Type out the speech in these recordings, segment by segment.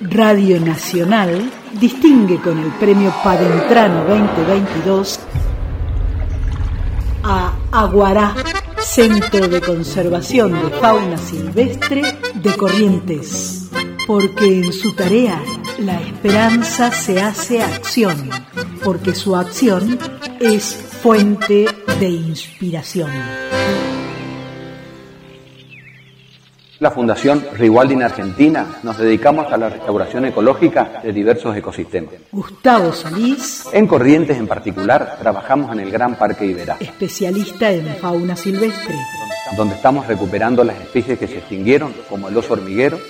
Radio Nacional distingue con el premio Padentrano 2022 a Aguará, Centro de Conservación de Fauna Silvestre de Corrientes, porque en su tarea la esperanza se hace acción, porque su acción es fuente de inspiración. La Fundación Rewilding Argentina nos dedicamos a la restauración ecológica de diversos ecosistemas. Gustavo Solís, En Corrientes en particular, trabajamos en el Gran Parque Iberá, especialista en fauna silvestre. donde estamos recuperando las especies que se extinguieron, como el oso hormiguero,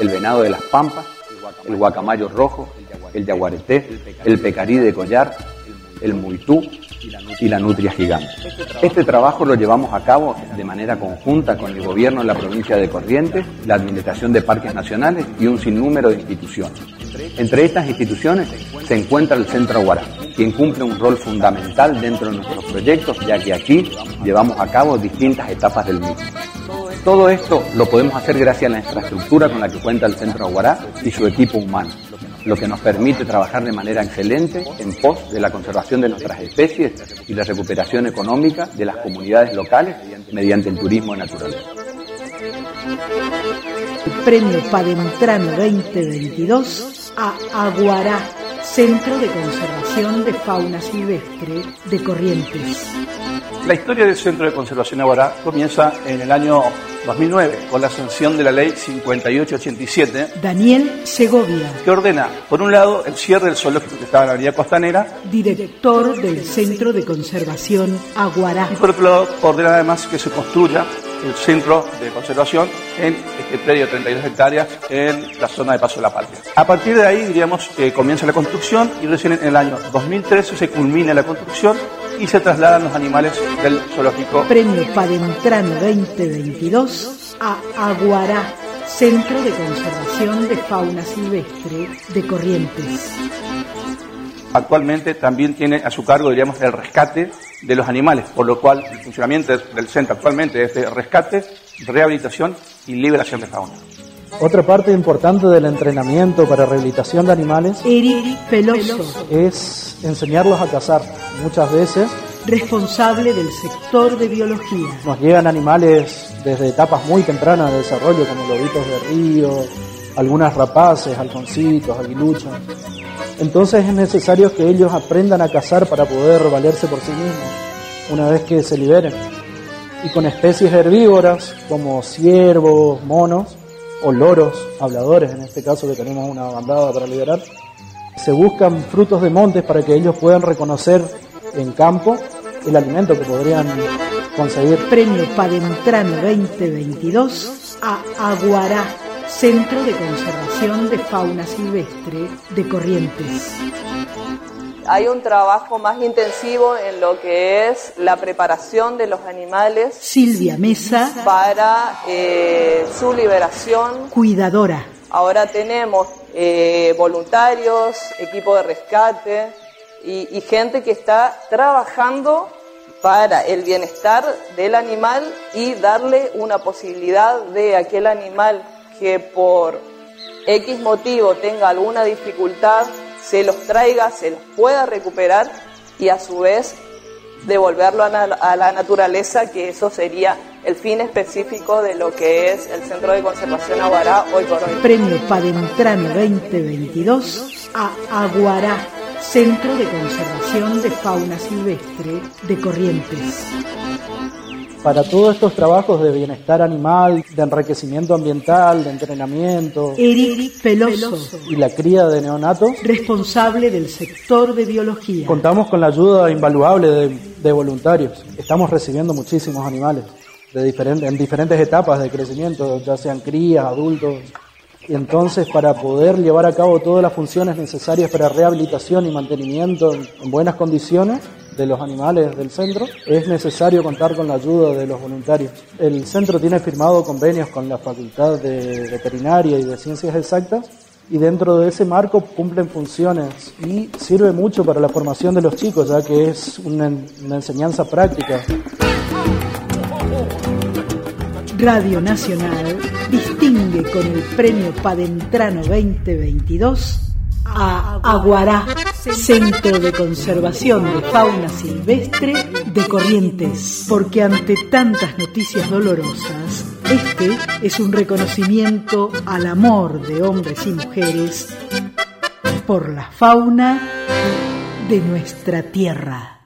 el venado de las pampas, el guacamayo rojo, el yaguareté, el pecarí de collar, el muitú y la nutria gigante. Este trabajo lo llevamos a cabo de manera conjunta con el gobierno de la provincia de Corrientes, la Administración de Parques Nacionales y un sinnúmero de instituciones. Entre estas instituciones se encuentra el Centro Aguará, quien cumple un rol fundamental dentro de nuestros proyectos, ya que aquí llevamos a cabo distintas etapas del mismo. Todo esto lo podemos hacer gracias a la infraestructura con la que cuenta el Centro Aguará y su equipo humano, lo que nos permite trabajar de manera excelente en pos de la conservación de nuestras especies y la recuperación económica de las comunidades locales mediante el turismo natural. Premio Padentrano 2022 a Aguará, Centro de Conservación de Fauna Silvestre de Corrientes. La historia del Centro de Conservación Aguará comienza en el año 2009 con la sanción de la ley 5887 Daniel Segovia, que ordena, por un lado, el cierre del zoológico que estaba en la avenida Costanera director del Centro de Conservación Aguará. y por otro lado ordena además que se construya el centro de conservación en este predio de 32 hectáreas en la zona de Paso de la Patria. A partir de ahí, diríamos, que comienza la construcción y recién en el año 2013 se culmina la construcción y se trasladan los animales del zoológico Premio Padentrano 2022 a Aguará, Centro de Conservación de Fauna Silvestre de Corrientes. Actualmente también tiene a su cargo, diríamos, el rescate de los animales, por lo cual el funcionamiento del centro actualmente es de rescate, rehabilitación y liberación de fauna. Otra parte importante del entrenamiento para rehabilitación de animales Eric Peloso, es enseñarlos a cazar. Muchas veces responsable del sector de biología. nos llegan animales desde etapas muy tempranas de desarrollo, como lobitos de río, algunas rapaces, halconcitos, aguiluchos. Entonces es necesario que ellos aprendan a cazar para poder valerse por sí mismos, una vez que se liberen. Y con especies herbívoras como ciervos, monos o loros, habladores, en este caso que tenemos una bandada para liberar, se buscan frutos de montes para que ellos puedan reconocer en campo el alimento que podrían conseguir. Premio Padentrano 2022 a Aguará, Centro de Conservación de Fauna Silvestre de Corrientes. Hay un trabajo más intensivo en lo que es la preparación de los animales Silvia Mesa, para eh, su liberación. cuidadora. Ahora tenemos eh, voluntarios, equipo de rescate y, y gente que está trabajando para el bienestar del animal y darle una posibilidad de aquel animal que por X motivo tenga alguna dificultad, se los traiga, se los pueda recuperar y a su vez devolverlo a, la naturaleza, que eso sería el fin específico de lo que es el Centro de Conservación Aguará hoy por hoy. Premio Padentrano 2022 a Aguará, Centro de Conservación de Fauna Silvestre de Corrientes. Para todos estos trabajos de bienestar animal, de enriquecimiento ambiental, de entrenamiento Eric Peloso, y la cría de neonatos, responsable del sector de biología. contamos con la ayuda invaluable de, de voluntarios. Estamos recibiendo muchísimos animales de diferentes, en diferentes etapas de crecimiento, ya sean crías, adultos. Y entonces, para poder llevar a cabo todas las funciones necesarias para rehabilitación y mantenimiento en en buenas condiciones de los animales del centro, es necesario contar con la ayuda de los voluntarios. El centro tiene firmado convenios con la Facultad de Veterinaria y de Ciencias Exactas y dentro de ese marco cumplen funciones y sirve mucho para la formación de los chicos, ya que es una, una enseñanza práctica. Radio Nacional distingue con el premio Padentrano 2022 a Aguará, Centro de Conservación de Fauna Silvestre de Corrientes, porque ante tantas noticias dolorosas, este es un reconocimiento al amor de hombres y mujeres por la fauna de nuestra tierra.